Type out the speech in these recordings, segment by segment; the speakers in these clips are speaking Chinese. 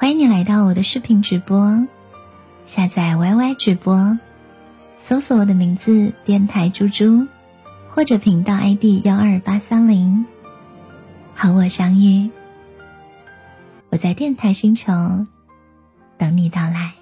欢迎你来到我的视频直播，下载 YY 直播，搜索我的名字“电台猪猪”，或者频道 ID 幺二八三零，和我相遇。我在电台星球等你到来。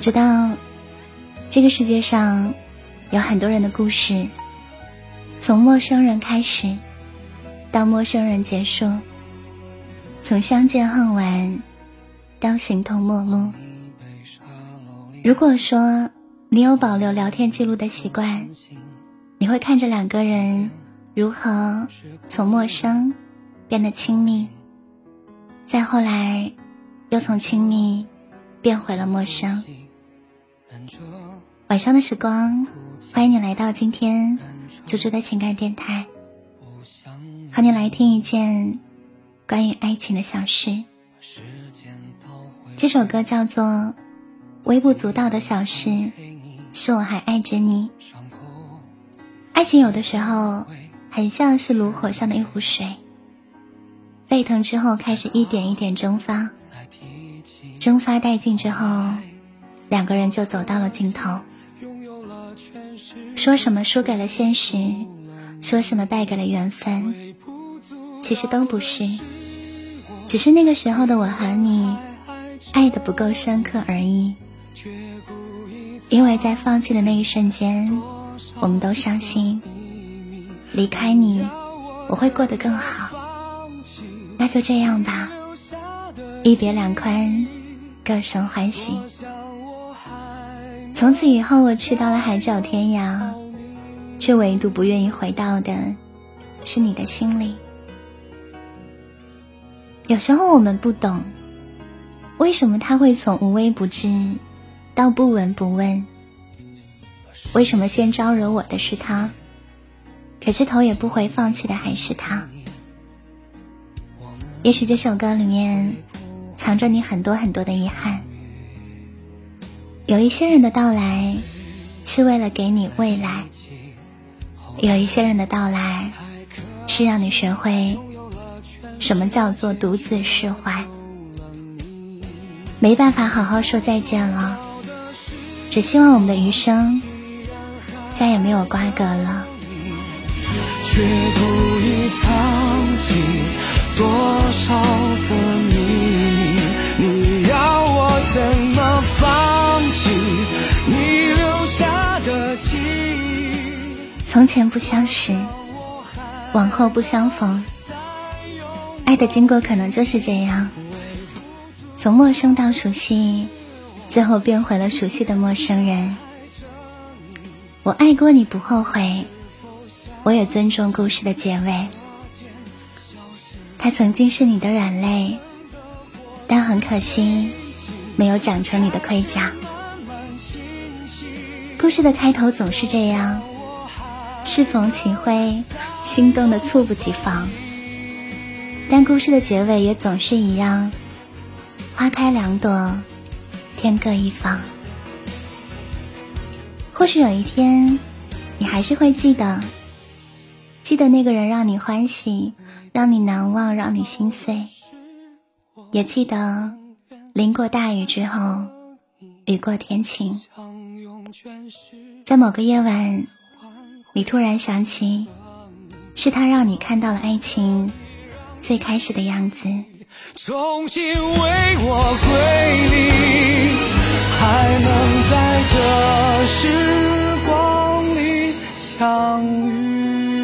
知道，这个世界上有很多人的故事，从陌生人开始，到陌生人结束；从相见恨晚，到形同陌路。如果说你有保留聊天记录的习惯，你会看着两个人如何从陌生变得亲密，再后来又从亲密变回了陌生。晚上的时光，欢迎你来到今天猪猪的情感电台，和你来听一件关于爱情的小事。这首歌叫做《微不足道的小事》，是我还爱着你。爱情有的时候很像是炉火上的一壶水，沸腾之后开始一点一点蒸发，蒸发殆尽之后。两个人就走到了尽头。说什么输给了现实，说什么败给了缘分，其实都不是，只是那个时候的我和你爱的不够深刻而已。因为在放弃的那一瞬间，我们都伤心离开你我会过得更好。那就这样吧，一别两宽，各生欢喜。从此以后，我去到了海角天涯，却唯独不愿意回到的，是你的心里。有时候我们不懂，为什么他会从无微不至到不闻不问？为什么先招惹我的是他，可是头也不回放弃的还是他？也许这首歌里面藏着你很多很多的遗憾。有一些人的到来，是为了给你未来；有一些人的到来，是让你学会什么叫做独自释怀。没办法好好说再见了，只希望我们的余生再也没有瓜葛了。却故意藏从前不相识，往后不相逢。爱的经过可能就是这样：从陌生到熟悉，最后变回了熟悉的陌生人。我爱过你不后悔，我也尊重故事的结尾。他曾经是你的软肋，但很可惜，没有长成你的盔甲。故事的开头总是这样，适逢其会，心动的猝不及防。但故事的结尾也总是一样，花开两朵，天各一方。或许有一天，你还是会记得，记得那个人让你欢喜，让你难忘，让你心碎。也记得，淋过大雨之后，雨过天晴。在某个夜晚，你突然想起，是他让你看到了爱情最开始的样子。重新为我归零，还能在这时光里相遇。